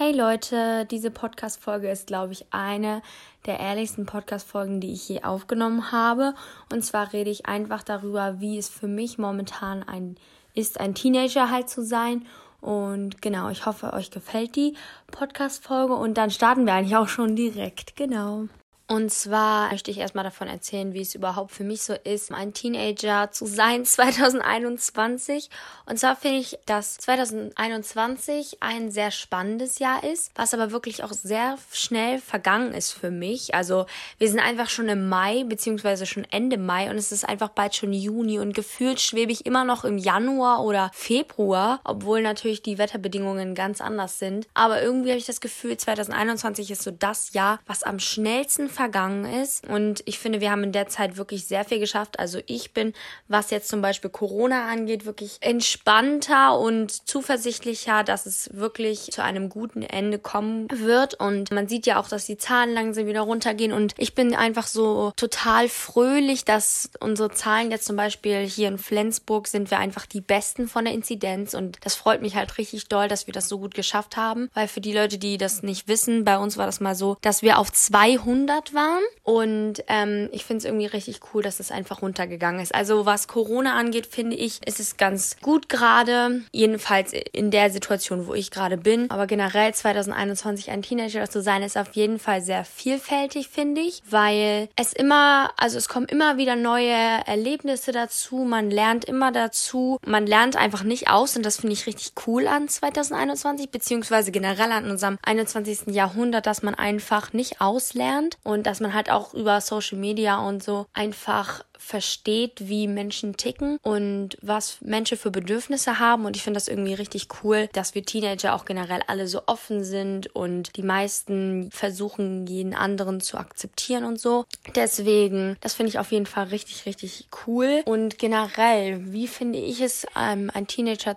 Hey Leute, diese Podcast-Folge ist, glaube ich, eine der ehrlichsten Podcast-Folgen, die ich je aufgenommen habe. Und zwar rede ich einfach darüber, wie es für mich momentan ein, ist, ein Teenager halt zu sein. Und genau, ich hoffe, euch gefällt die Podcast-Folge. Und dann starten wir eigentlich auch schon direkt. Genau. Und zwar möchte ich erstmal davon erzählen, wie es überhaupt für mich so ist, ein Teenager zu sein 2021. Und zwar finde ich, dass 2021 ein sehr spannendes Jahr ist, was aber wirklich auch sehr schnell vergangen ist für mich. Also wir sind einfach schon im Mai, beziehungsweise schon Ende Mai und es ist einfach bald schon Juni und gefühlt schwebe ich immer noch im Januar oder Februar, obwohl natürlich die Wetterbedingungen ganz anders sind. Aber irgendwie habe ich das Gefühl, 2021 ist so das Jahr, was am schnellsten vergangen ist. Und ich finde, wir haben in der Zeit wirklich sehr viel geschafft. Also ich bin, was jetzt zum Beispiel Corona angeht, wirklich entspannter und zuversichtlicher, dass es wirklich zu einem guten Ende kommen wird. Und man sieht ja auch, dass die Zahlen langsam wieder runtergehen. Und ich bin einfach so total fröhlich, dass unsere Zahlen jetzt zum Beispiel hier in Flensburg sind wir einfach die besten von der Inzidenz. Und das freut mich halt richtig doll, dass wir das so gut geschafft haben. Weil für die Leute, die das nicht wissen, bei uns war das mal so, dass wir auf 200 waren. Und ähm, ich finde es irgendwie richtig cool, dass es einfach runtergegangen ist. Also was Corona angeht, finde ich, ist es ganz gut gerade. Jedenfalls in der Situation, wo ich gerade bin. Aber generell 2021 ein Teenager zu sein, ist auf jeden Fall sehr vielfältig, finde ich. Weil es immer, also es kommen immer wieder neue Erlebnisse dazu. Man lernt immer dazu. Man lernt einfach nicht aus. Und das finde ich richtig cool an 2021, beziehungsweise generell an unserem 21. Jahrhundert, dass man einfach nicht auslernt und dass man halt auch über Social Media und so einfach versteht, wie Menschen ticken und was Menschen für Bedürfnisse haben. Und ich finde das irgendwie richtig cool, dass wir Teenager auch generell alle so offen sind und die meisten versuchen, jeden anderen zu akzeptieren und so. Deswegen, das finde ich auf jeden Fall richtig, richtig cool. Und generell, wie finde ich es, ähm, ein Teenager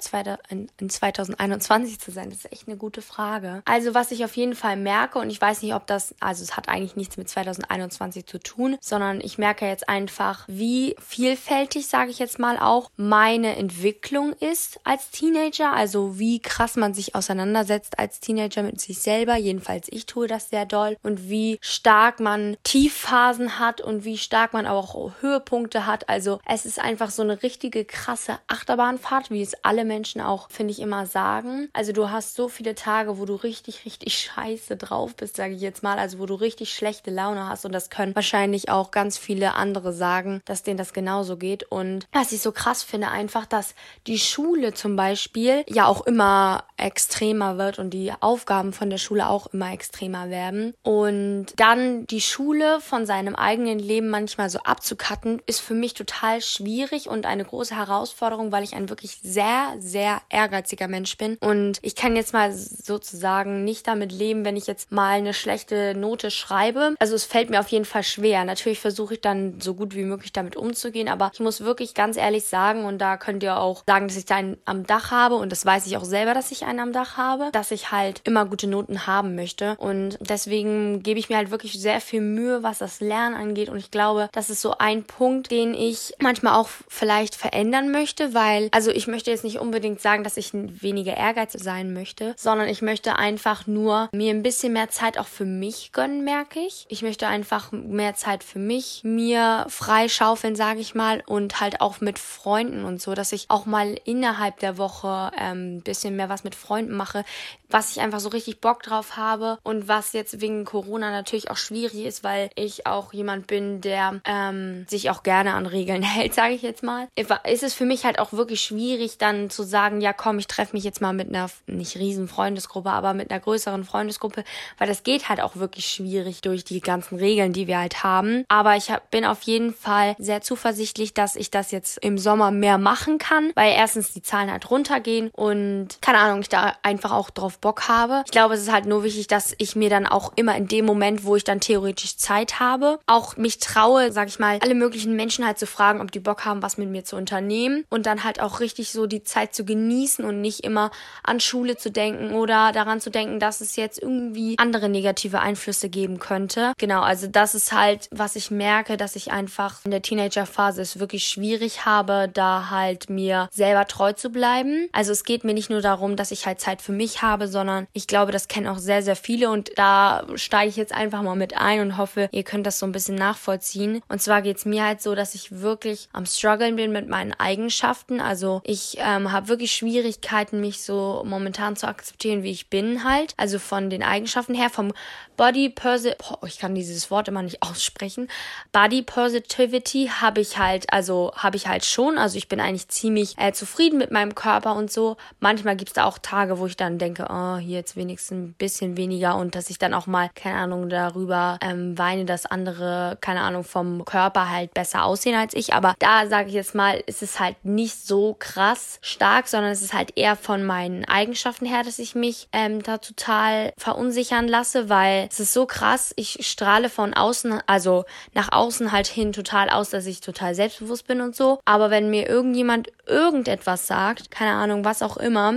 in 2021 zu sein? Das ist echt eine gute Frage. Also, was ich auf jeden Fall merke, und ich weiß nicht, ob das, also es hat eigentlich nichts mit 2021 zu tun, sondern ich merke jetzt einfach, wie vielfältig, sage ich jetzt mal auch, meine Entwicklung ist als Teenager. Also wie krass man sich auseinandersetzt als Teenager mit sich selber. Jedenfalls ich tue das sehr doll. Und wie stark man Tiefphasen hat und wie stark man auch Höhepunkte hat. Also es ist einfach so eine richtige krasse Achterbahnfahrt, wie es alle Menschen auch, finde ich, immer sagen. Also du hast so viele Tage, wo du richtig, richtig scheiße drauf bist, sage ich jetzt mal. Also wo du richtig schlechte Laune hast. Und das können wahrscheinlich auch ganz viele andere sagen dass denen das genauso geht. Und was ich so krass finde, einfach, dass die Schule zum Beispiel ja auch immer extremer wird und die Aufgaben von der Schule auch immer extremer werden. Und dann die Schule von seinem eigenen Leben manchmal so abzukatten, ist für mich total schwierig und eine große Herausforderung, weil ich ein wirklich sehr, sehr ehrgeiziger Mensch bin. Und ich kann jetzt mal sozusagen nicht damit leben, wenn ich jetzt mal eine schlechte Note schreibe. Also es fällt mir auf jeden Fall schwer. Natürlich versuche ich dann so gut wie möglich damit umzugehen, aber ich muss wirklich ganz ehrlich sagen, und da könnt ihr auch sagen, dass ich da einen am Dach habe und das weiß ich auch selber, dass ich einen am Dach habe, dass ich halt immer gute Noten haben möchte und deswegen gebe ich mir halt wirklich sehr viel Mühe, was das Lernen angeht und ich glaube, das ist so ein Punkt, den ich manchmal auch vielleicht verändern möchte, weil, also ich möchte jetzt nicht unbedingt sagen, dass ich weniger Ehrgeiz sein möchte, sondern ich möchte einfach nur mir ein bisschen mehr Zeit auch für mich gönnen, merke ich. Ich möchte einfach mehr Zeit für mich, mir freischaufeln schaufeln, sage ich mal, und halt auch mit Freunden und so, dass ich auch mal innerhalb der Woche ein ähm, bisschen mehr was mit Freunden mache, was ich einfach so richtig Bock drauf habe und was jetzt wegen Corona natürlich auch schwierig ist, weil ich auch jemand bin, der ähm, sich auch gerne an Regeln hält, sage ich jetzt mal. Ist es für mich halt auch wirklich schwierig, dann zu sagen, ja komm, ich treffe mich jetzt mal mit einer nicht riesen Freundesgruppe, aber mit einer größeren Freundesgruppe, weil das geht halt auch wirklich schwierig durch die ganzen Regeln, die wir halt haben. Aber ich hab, bin auf jeden Fall sehr zuversichtlich, dass ich das jetzt im Sommer mehr machen kann, weil erstens die Zahlen halt runtergehen und keine Ahnung, ich da einfach auch drauf Bock habe. Ich glaube, es ist halt nur wichtig, dass ich mir dann auch immer in dem Moment, wo ich dann theoretisch Zeit habe, auch mich traue, sag ich mal, alle möglichen Menschen halt zu fragen, ob die Bock haben, was mit mir zu unternehmen und dann halt auch richtig so die Zeit zu genießen und nicht immer an Schule zu denken oder daran zu denken, dass es jetzt irgendwie andere negative Einflüsse geben könnte. Genau, also das ist halt, was ich merke, dass ich einfach in der der Teenagerphase es wirklich schwierig habe, da halt mir selber treu zu bleiben. Also es geht mir nicht nur darum, dass ich halt Zeit für mich habe, sondern ich glaube, das kennen auch sehr, sehr viele und da steige ich jetzt einfach mal mit ein und hoffe, ihr könnt das so ein bisschen nachvollziehen. Und zwar geht's mir halt so, dass ich wirklich am struggeln bin mit meinen Eigenschaften. Also ich ähm, habe wirklich Schwierigkeiten, mich so momentan zu akzeptieren, wie ich bin halt. Also von den Eigenschaften her, vom Body Positivity, ich kann dieses Wort immer nicht aussprechen. Body Positivity habe ich halt, also habe ich halt schon. Also ich bin eigentlich ziemlich äh, zufrieden mit meinem Körper und so. Manchmal gibt es da auch Tage, wo ich dann denke, oh, hier jetzt wenigstens ein bisschen weniger und dass ich dann auch mal, keine Ahnung, darüber ähm, weine, dass andere, keine Ahnung, vom Körper halt besser aussehen als ich. Aber da sage ich jetzt mal, ist es halt nicht so krass stark, sondern es ist halt eher von meinen Eigenschaften her, dass ich mich ähm, da total verunsichern lasse, weil es ist so krass. Ich strahle von außen, also nach außen halt hin total aus, dass ich total selbstbewusst bin und so. Aber wenn mir irgendjemand irgendetwas sagt, keine Ahnung, was auch immer,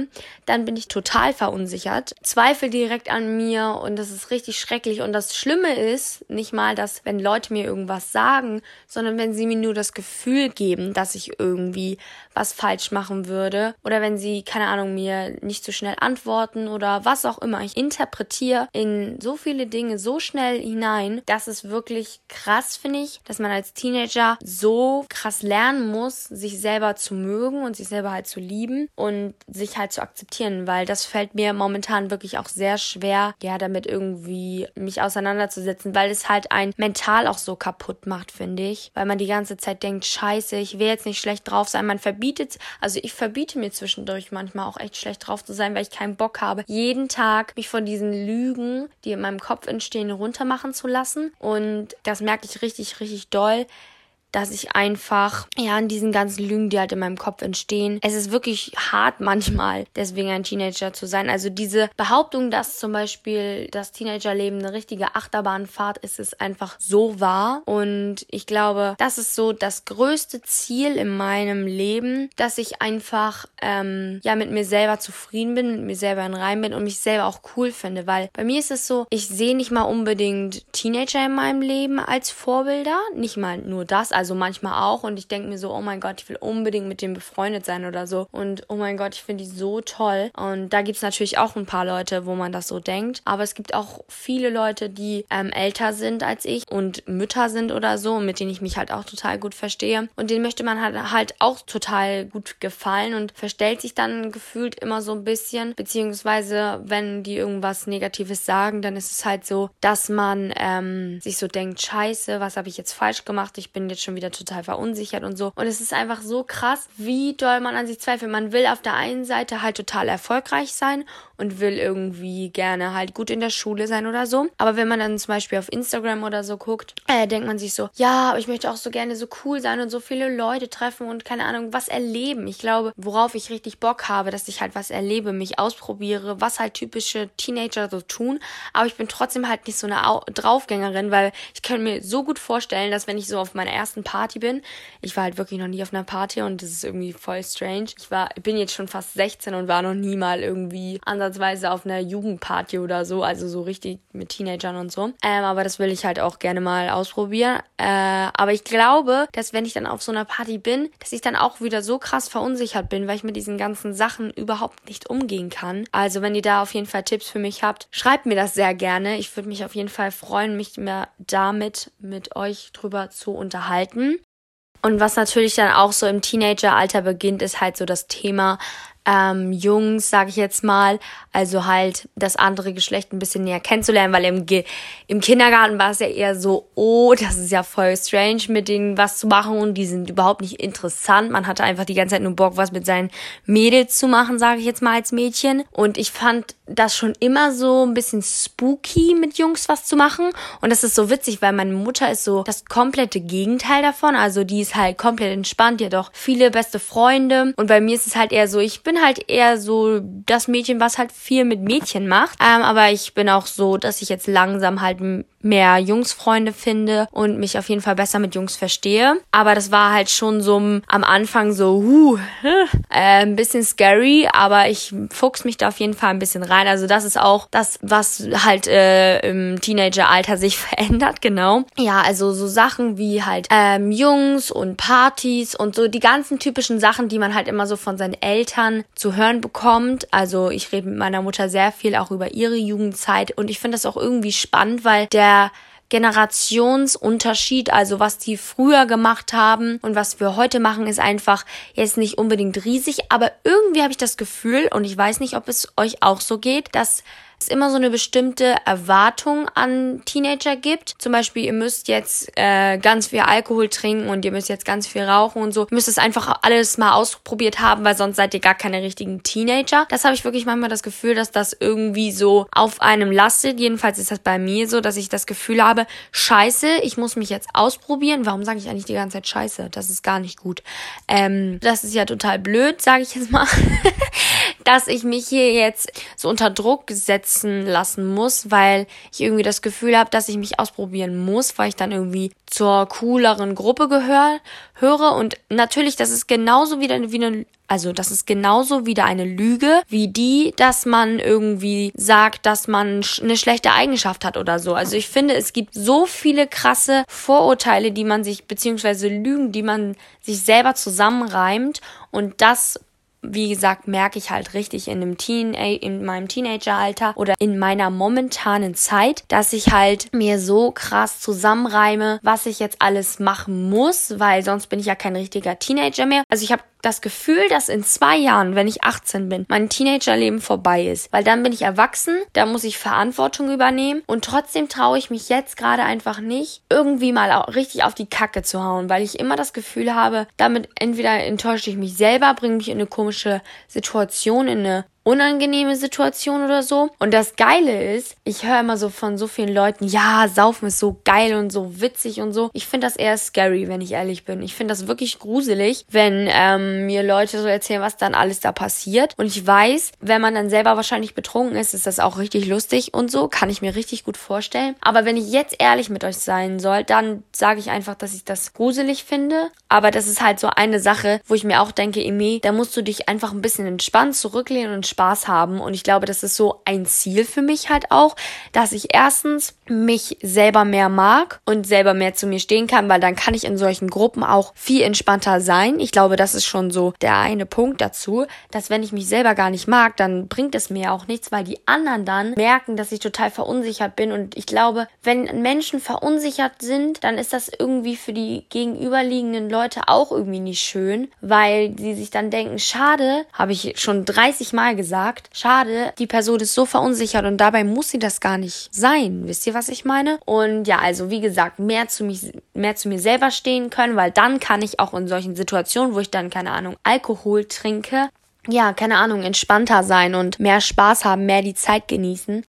dann bin ich total verunsichert, zweifle direkt an mir und das ist richtig schrecklich. Und das Schlimme ist nicht mal, dass wenn Leute mir irgendwas sagen, sondern wenn sie mir nur das Gefühl geben, dass ich irgendwie was falsch machen würde oder wenn sie, keine Ahnung, mir nicht so schnell antworten oder was auch immer. Ich interpretiere in so viele Dinge so schnell hinein, dass es wirklich krass finde ich, dass man als Teenager so krass lernen muss, sich selber zu mögen und sich selber halt zu lieben und sich halt zu akzeptieren, weil das fällt mir momentan wirklich auch sehr schwer, ja, damit irgendwie mich auseinanderzusetzen, weil es halt ein mental auch so kaputt macht, finde ich, weil man die ganze Zeit denkt, scheiße, ich will jetzt nicht schlecht drauf sein, man verbietet, also ich verbiete mir zwischendurch manchmal auch echt schlecht drauf zu sein, weil ich keinen Bock habe, jeden Tag mich von diesen Lügen, die in meinem Kopf entstehen, runtermachen zu lassen. Und das merke ich richtig, richtig doll dass ich einfach, ja, an diesen ganzen Lügen, die halt in meinem Kopf entstehen, es ist wirklich hart manchmal, deswegen ein Teenager zu sein. Also diese Behauptung, dass zum Beispiel das Teenagerleben eine richtige Achterbahnfahrt ist, ist einfach so wahr. Und ich glaube, das ist so das größte Ziel in meinem Leben, dass ich einfach, ähm, ja, mit mir selber zufrieden bin, mit mir selber in Reim bin und mich selber auch cool finde. Weil bei mir ist es so, ich sehe nicht mal unbedingt Teenager in meinem Leben als Vorbilder. Nicht mal nur das. Also also manchmal auch. Und ich denke mir so, oh mein Gott, ich will unbedingt mit dem befreundet sein oder so. Und oh mein Gott, ich finde die so toll. Und da gibt es natürlich auch ein paar Leute, wo man das so denkt, aber es gibt auch viele Leute, die ähm, älter sind als ich und Mütter sind oder so, mit denen ich mich halt auch total gut verstehe. Und denen möchte man halt, halt auch total gut gefallen und verstellt sich dann gefühlt immer so ein bisschen, beziehungsweise wenn die irgendwas Negatives sagen, dann ist es halt so, dass man ähm, sich so denkt, scheiße, was habe ich jetzt falsch gemacht, ich bin jetzt schon schon wieder total verunsichert und so. Und es ist einfach so krass, wie doll man an sich zweifelt. Man will auf der einen Seite halt total erfolgreich sein und will irgendwie gerne halt gut in der Schule sein oder so. Aber wenn man dann zum Beispiel auf Instagram oder so guckt, äh, denkt man sich so, ja, aber ich möchte auch so gerne so cool sein und so viele Leute treffen und keine Ahnung, was erleben. Ich glaube, worauf ich richtig Bock habe, dass ich halt was erlebe, mich ausprobiere, was halt typische Teenager so tun. Aber ich bin trotzdem halt nicht so eine Au Draufgängerin, weil ich kann mir so gut vorstellen, dass wenn ich so auf meiner ersten Party bin, ich war halt wirklich noch nie auf einer Party und das ist irgendwie voll strange. Ich war, bin jetzt schon fast 16 und war noch nie mal irgendwie ansatzweise auf einer Jugendparty oder so, also so richtig mit Teenagern und so. Ähm, aber das will ich halt auch gerne mal ausprobieren. Äh, aber ich glaube, dass wenn ich dann auf so einer Party bin, dass ich dann auch wieder so krass verunsichert bin, weil ich mit diesen ganzen Sachen überhaupt nicht umgehen kann. Also wenn ihr da auf jeden Fall Tipps für mich habt, schreibt mir das sehr gerne. Ich würde mich auf jeden Fall freuen, mich mehr damit mit euch drüber zu unterhalten. Und was natürlich dann auch so im Teenageralter beginnt, ist halt so das Thema ähm, Jungs, sage ich jetzt mal, also halt das andere Geschlecht ein bisschen näher kennenzulernen, weil im, Ge im Kindergarten war es ja eher so, oh, das ist ja voll strange, mit denen was zu machen und die sind überhaupt nicht interessant. Man hatte einfach die ganze Zeit nur Bock, was mit seinen Mädels zu machen, sage ich jetzt mal als Mädchen. Und ich fand das schon immer so ein bisschen spooky, mit Jungs was zu machen. Und das ist so witzig, weil meine Mutter ist so das komplette Gegenteil davon. Also die ist halt komplett entspannt, die hat auch viele beste Freunde. Und bei mir ist es halt eher so, ich bin bin halt eher so das Mädchen, was halt viel mit Mädchen macht. Ähm, aber ich bin auch so, dass ich jetzt langsam halt mehr Jungsfreunde finde und mich auf jeden Fall besser mit Jungs verstehe. Aber das war halt schon so am Anfang so, huh, äh, ein bisschen scary, aber ich fuchs mich da auf jeden Fall ein bisschen rein. Also das ist auch das, was halt äh, im Teenageralter sich verändert, genau. Ja, also so Sachen wie halt ähm, Jungs und Partys und so die ganzen typischen Sachen, die man halt immer so von seinen Zu hören bekommt. Also ich rede mit meiner Mutter sehr viel auch über ihre Jugendzeit und ich finde das auch irgendwie spannend, weil der Generationsunterschied, also was die früher gemacht haben und was wir heute machen, ist einfach jetzt nicht unbedingt riesig, aber irgendwie habe ich das Gefühl, und ich weiß nicht, ob es euch auch so geht, dass es immer so eine bestimmte Erwartung an Teenager gibt. Zum Beispiel, ihr müsst jetzt äh, ganz viel Alkohol trinken und ihr müsst jetzt ganz viel rauchen und so. Ihr müsst es einfach alles mal ausprobiert haben, weil sonst seid ihr gar keine richtigen Teenager. Das habe ich wirklich manchmal das Gefühl, dass das irgendwie so auf einem lastet. Jedenfalls ist das bei mir so, dass ich das Gefühl habe, scheiße, ich muss mich jetzt ausprobieren. Warum sage ich eigentlich die ganze Zeit scheiße? Das ist gar nicht gut. Ähm, das ist ja total blöd, sage ich jetzt mal. dass ich mich hier jetzt so unter Druck setzen lassen muss, weil ich irgendwie das Gefühl habe, dass ich mich ausprobieren muss, weil ich dann irgendwie zur cooleren Gruppe gehöre, höre und natürlich, das ist genauso wieder wie eine also das ist genauso wieder eine Lüge wie die, dass man irgendwie sagt, dass man eine schlechte Eigenschaft hat oder so. Also ich finde, es gibt so viele krasse Vorurteile, die man sich, beziehungsweise Lügen, die man sich selber zusammenreimt und das wie gesagt, merke ich halt richtig in dem Teen, in meinem Teenageralter oder in meiner momentanen Zeit, dass ich halt mir so krass zusammenreime, was ich jetzt alles machen muss, weil sonst bin ich ja kein richtiger Teenager mehr. Also ich habe das Gefühl, dass in zwei Jahren, wenn ich 18 bin, mein Teenagerleben vorbei ist. Weil dann bin ich erwachsen, da muss ich Verantwortung übernehmen und trotzdem traue ich mich jetzt gerade einfach nicht, irgendwie mal richtig auf die Kacke zu hauen, weil ich immer das Gefühl habe, damit entweder enttäusche ich mich selber, bringe mich in eine komische Situation, in eine unangenehme Situation oder so. Und das Geile ist, ich höre immer so von so vielen Leuten, ja, Saufen ist so geil und so witzig und so. Ich finde das eher scary, wenn ich ehrlich bin. Ich finde das wirklich gruselig, wenn ähm, mir Leute so erzählen, was dann alles da passiert. Und ich weiß, wenn man dann selber wahrscheinlich betrunken ist, ist das auch richtig lustig und so. Kann ich mir richtig gut vorstellen. Aber wenn ich jetzt ehrlich mit euch sein soll, dann sage ich einfach, dass ich das gruselig finde. Aber das ist halt so eine Sache, wo ich mir auch denke, Emi, da musst du dich einfach ein bisschen entspannt zurücklehnen und Spaß haben. Und ich glaube, das ist so ein Ziel für mich halt auch, dass ich erstens mich selber mehr mag und selber mehr zu mir stehen kann, weil dann kann ich in solchen Gruppen auch viel entspannter sein. Ich glaube, das ist schon so der eine Punkt dazu, dass wenn ich mich selber gar nicht mag, dann bringt es mir auch nichts, weil die anderen dann merken, dass ich total verunsichert bin. Und ich glaube, wenn Menschen verunsichert sind, dann ist das irgendwie für die gegenüberliegenden Leute auch irgendwie nicht schön, weil sie sich dann denken, schade, habe ich schon 30 Mal gesagt, gesagt, schade, die Person ist so verunsichert und dabei muss sie das gar nicht sein. Wisst ihr, was ich meine? Und ja, also wie gesagt, mehr zu, mich, mehr zu mir selber stehen können, weil dann kann ich auch in solchen Situationen, wo ich dann, keine Ahnung, Alkohol trinke, ja, keine Ahnung, entspannter sein und mehr Spaß haben, mehr die Zeit genießen.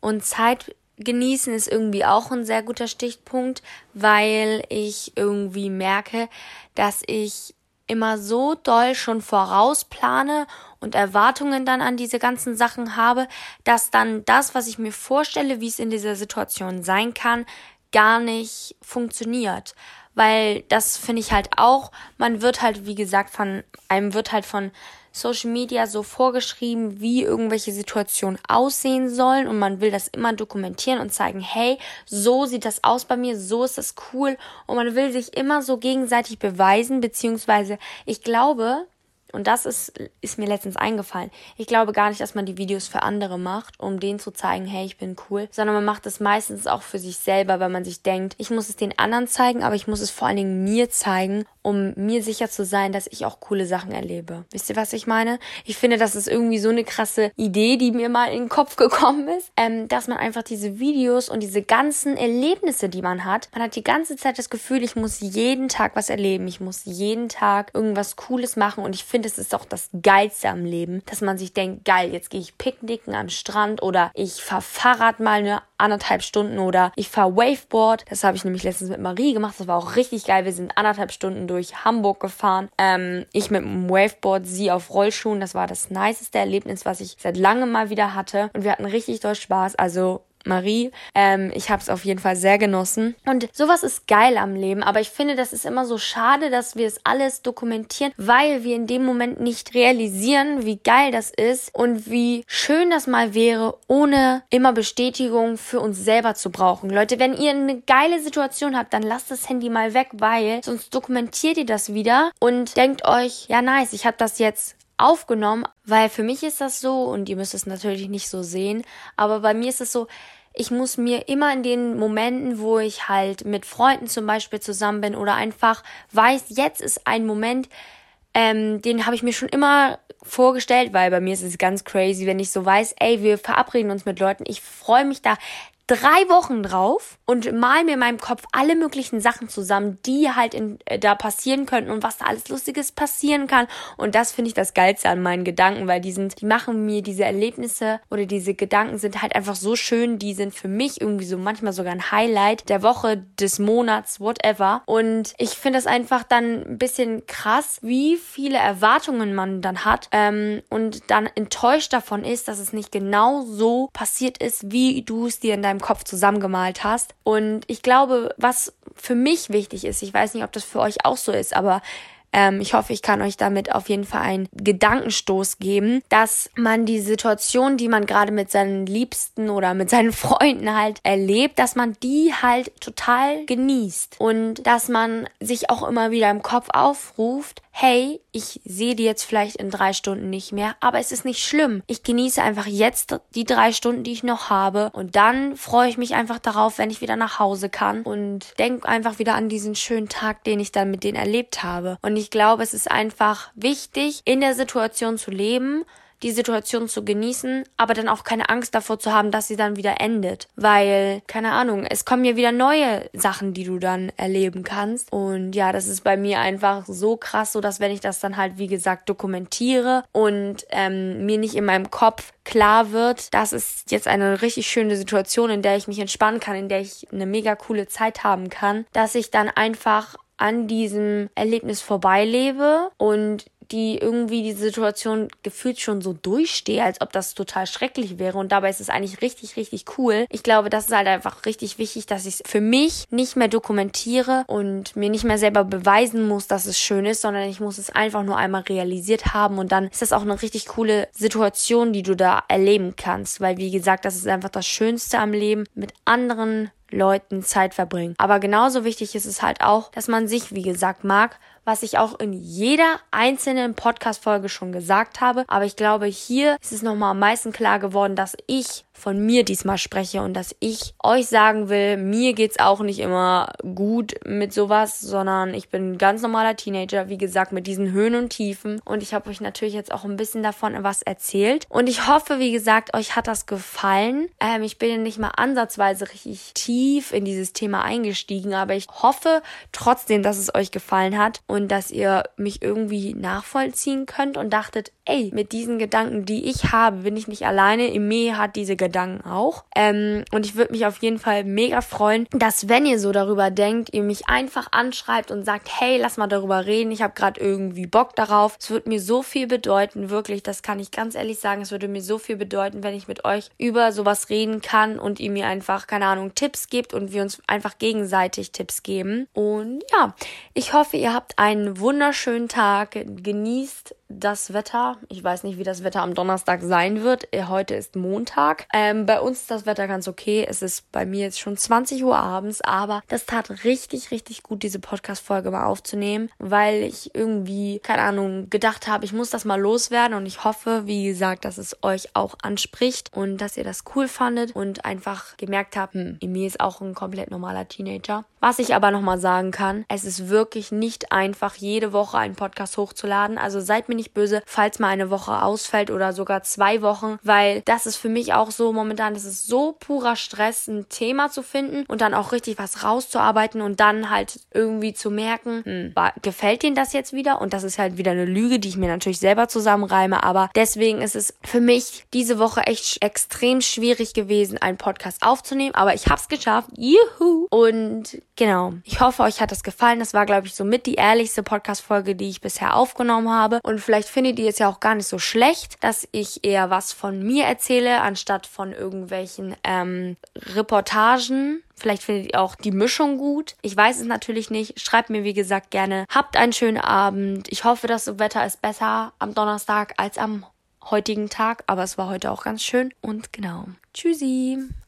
Und Zeit genießen ist irgendwie auch ein sehr guter Stichpunkt, weil ich irgendwie merke, dass ich immer so doll schon vorausplane und Erwartungen dann an diese ganzen Sachen habe, dass dann das, was ich mir vorstelle, wie es in dieser Situation sein kann, gar nicht funktioniert. Weil das finde ich halt auch, man wird halt, wie gesagt, von einem wird halt von Social Media so vorgeschrieben, wie irgendwelche Situationen aussehen sollen. Und man will das immer dokumentieren und zeigen, hey, so sieht das aus bei mir, so ist das cool. Und man will sich immer so gegenseitig beweisen, beziehungsweise ich glaube, und das ist, ist mir letztens eingefallen. Ich glaube gar nicht, dass man die Videos für andere macht, um denen zu zeigen, hey, ich bin cool, sondern man macht es meistens auch für sich selber, weil man sich denkt, ich muss es den anderen zeigen, aber ich muss es vor allen Dingen mir zeigen, um mir sicher zu sein, dass ich auch coole Sachen erlebe. Wisst ihr, was ich meine? Ich finde, das ist irgendwie so eine krasse Idee, die mir mal in den Kopf gekommen ist, ähm, dass man einfach diese Videos und diese ganzen Erlebnisse, die man hat, man hat die ganze Zeit das Gefühl, ich muss jeden Tag was erleben, ich muss jeden Tag irgendwas Cooles machen und ich finde, finde, es ist auch das Geilste am Leben, dass man sich denkt, geil, jetzt gehe ich picknicken am Strand oder ich fahre Fahrrad mal eine anderthalb Stunden oder ich fahre Waveboard. Das habe ich nämlich letztens mit Marie gemacht. Das war auch richtig geil. Wir sind anderthalb Stunden durch Hamburg gefahren. Ähm, ich mit dem Waveboard, sie auf Rollschuhen. Das war das niceste Erlebnis, was ich seit langem mal wieder hatte. Und wir hatten richtig doll Spaß. Also Marie. Ähm, ich habe es auf jeden Fall sehr genossen. Und sowas ist geil am Leben, aber ich finde, das ist immer so schade, dass wir es alles dokumentieren, weil wir in dem Moment nicht realisieren, wie geil das ist und wie schön das mal wäre, ohne immer Bestätigung für uns selber zu brauchen. Leute, wenn ihr eine geile Situation habt, dann lasst das Handy mal weg, weil sonst dokumentiert ihr das wieder und denkt euch, ja nice, ich habe das jetzt aufgenommen, weil für mich ist das so und ihr müsst es natürlich nicht so sehen, aber bei mir ist es so, ich muss mir immer in den Momenten, wo ich halt mit Freunden zum Beispiel zusammen bin oder einfach weiß, jetzt ist ein Moment, ähm, den habe ich mir schon immer vorgestellt, weil bei mir ist es ganz crazy, wenn ich so weiß, ey, wir verabreden uns mit Leuten. Ich freue mich da drei Wochen drauf und mal mir in meinem Kopf alle möglichen Sachen zusammen, die halt in, äh, da passieren könnten und was da alles Lustiges passieren kann. Und das finde ich das Geilste an meinen Gedanken, weil die sind, die machen mir diese Erlebnisse oder diese Gedanken sind halt einfach so schön, die sind für mich irgendwie so manchmal sogar ein Highlight der Woche, des Monats, whatever. Und ich finde das einfach dann ein bisschen krass, wie viele Erwartungen man dann hat ähm, und dann enttäuscht davon ist, dass es nicht genau so passiert ist, wie du es dir in deinem Kopf zusammengemalt hast. Und ich glaube, was für mich wichtig ist, ich weiß nicht, ob das für euch auch so ist, aber ähm, ich hoffe, ich kann euch damit auf jeden Fall einen Gedankenstoß geben, dass man die Situation, die man gerade mit seinen Liebsten oder mit seinen Freunden halt erlebt, dass man die halt total genießt und dass man sich auch immer wieder im Kopf aufruft, hey, ich sehe die jetzt vielleicht in drei Stunden nicht mehr, aber es ist nicht schlimm. Ich genieße einfach jetzt die drei Stunden, die ich noch habe und dann freue ich mich einfach darauf, wenn ich wieder nach Hause kann und denke einfach wieder an diesen schönen Tag, den ich dann mit denen erlebt habe. Und ich glaube, es ist einfach wichtig, in der Situation zu leben die Situation zu genießen, aber dann auch keine Angst davor zu haben, dass sie dann wieder endet. Weil, keine Ahnung, es kommen ja wieder neue Sachen, die du dann erleben kannst. Und ja, das ist bei mir einfach so krass, so dass wenn ich das dann halt, wie gesagt, dokumentiere und ähm, mir nicht in meinem Kopf klar wird, das ist jetzt eine richtig schöne Situation, in der ich mich entspannen kann, in der ich eine mega coole Zeit haben kann, dass ich dann einfach an diesem Erlebnis vorbeilebe und die irgendwie die Situation gefühlt schon so durchstehe, als ob das total schrecklich wäre. Und dabei ist es eigentlich richtig, richtig cool. Ich glaube, das ist halt einfach richtig wichtig, dass ich es für mich nicht mehr dokumentiere und mir nicht mehr selber beweisen muss, dass es schön ist, sondern ich muss es einfach nur einmal realisiert haben. Und dann ist das auch eine richtig coole Situation, die du da erleben kannst. Weil, wie gesagt, das ist einfach das Schönste am Leben, mit anderen Leuten Zeit verbringen. Aber genauso wichtig ist es halt auch, dass man sich, wie gesagt, mag was ich auch in jeder einzelnen Podcast-Folge schon gesagt habe. Aber ich glaube, hier ist es nochmal am meisten klar geworden, dass ich von mir diesmal spreche und dass ich euch sagen will, mir geht's auch nicht immer gut mit sowas, sondern ich bin ein ganz normaler Teenager, wie gesagt, mit diesen Höhen und Tiefen. Und ich habe euch natürlich jetzt auch ein bisschen davon was erzählt. Und ich hoffe, wie gesagt, euch hat das gefallen. Ähm, ich bin nicht mal ansatzweise richtig tief in dieses Thema eingestiegen, aber ich hoffe trotzdem, dass es euch gefallen hat und dass ihr mich irgendwie nachvollziehen könnt und dachtet, ey, mit diesen Gedanken, die ich habe, bin ich nicht alleine. Ime hat diese Gedanken auch. Ähm, und ich würde mich auf jeden Fall mega freuen, dass wenn ihr so darüber denkt, ihr mich einfach anschreibt und sagt, hey, lass mal darüber reden. Ich habe gerade irgendwie Bock darauf. Es würde mir so viel bedeuten, wirklich. Das kann ich ganz ehrlich sagen. Es würde mir so viel bedeuten, wenn ich mit euch über sowas reden kann und ihr mir einfach, keine Ahnung, Tipps gibt und wir uns einfach gegenseitig Tipps geben. Und ja, ich hoffe, ihr habt einen wunderschönen Tag. Genießt das Wetter. Ich weiß nicht, wie das Wetter am Donnerstag sein wird. Äh, heute ist Montag. Ähm, bei uns ist das Wetter ganz okay. Es ist bei mir jetzt schon 20 Uhr abends, aber das tat richtig, richtig gut, diese Podcast-Folge mal aufzunehmen, weil ich irgendwie, keine Ahnung, gedacht habe, ich muss das mal loswerden und ich hoffe, wie gesagt, dass es euch auch anspricht und dass ihr das cool fandet und einfach gemerkt habt, hm, Emil ist auch ein komplett normaler Teenager. Was ich aber nochmal sagen kann, es ist wirklich nicht einfach, jede Woche einen Podcast hochzuladen. Also seid mir nicht nicht böse, falls mal eine Woche ausfällt oder sogar zwei Wochen, weil das ist für mich auch so momentan, das ist so purer Stress, ein Thema zu finden und dann auch richtig was rauszuarbeiten und dann halt irgendwie zu merken, hm, gefällt denen das jetzt wieder? Und das ist halt wieder eine Lüge, die ich mir natürlich selber zusammenreime, aber deswegen ist es für mich diese Woche echt extrem schwierig gewesen, einen Podcast aufzunehmen, aber ich hab's geschafft. Juhu! Und genau, ich hoffe, euch hat das gefallen. Das war, glaube ich, somit die ehrlichste Podcast-Folge, die ich bisher aufgenommen habe. Und vielleicht findet ihr es ja auch gar nicht so schlecht, dass ich eher was von mir erzähle, anstatt von irgendwelchen ähm, Reportagen. Vielleicht findet ihr auch die Mischung gut. Ich weiß es natürlich nicht. Schreibt mir, wie gesagt, gerne. Habt einen schönen Abend. Ich hoffe, das Wetter ist besser am Donnerstag als am heutigen Tag. Aber es war heute auch ganz schön. Und genau. Tschüssi.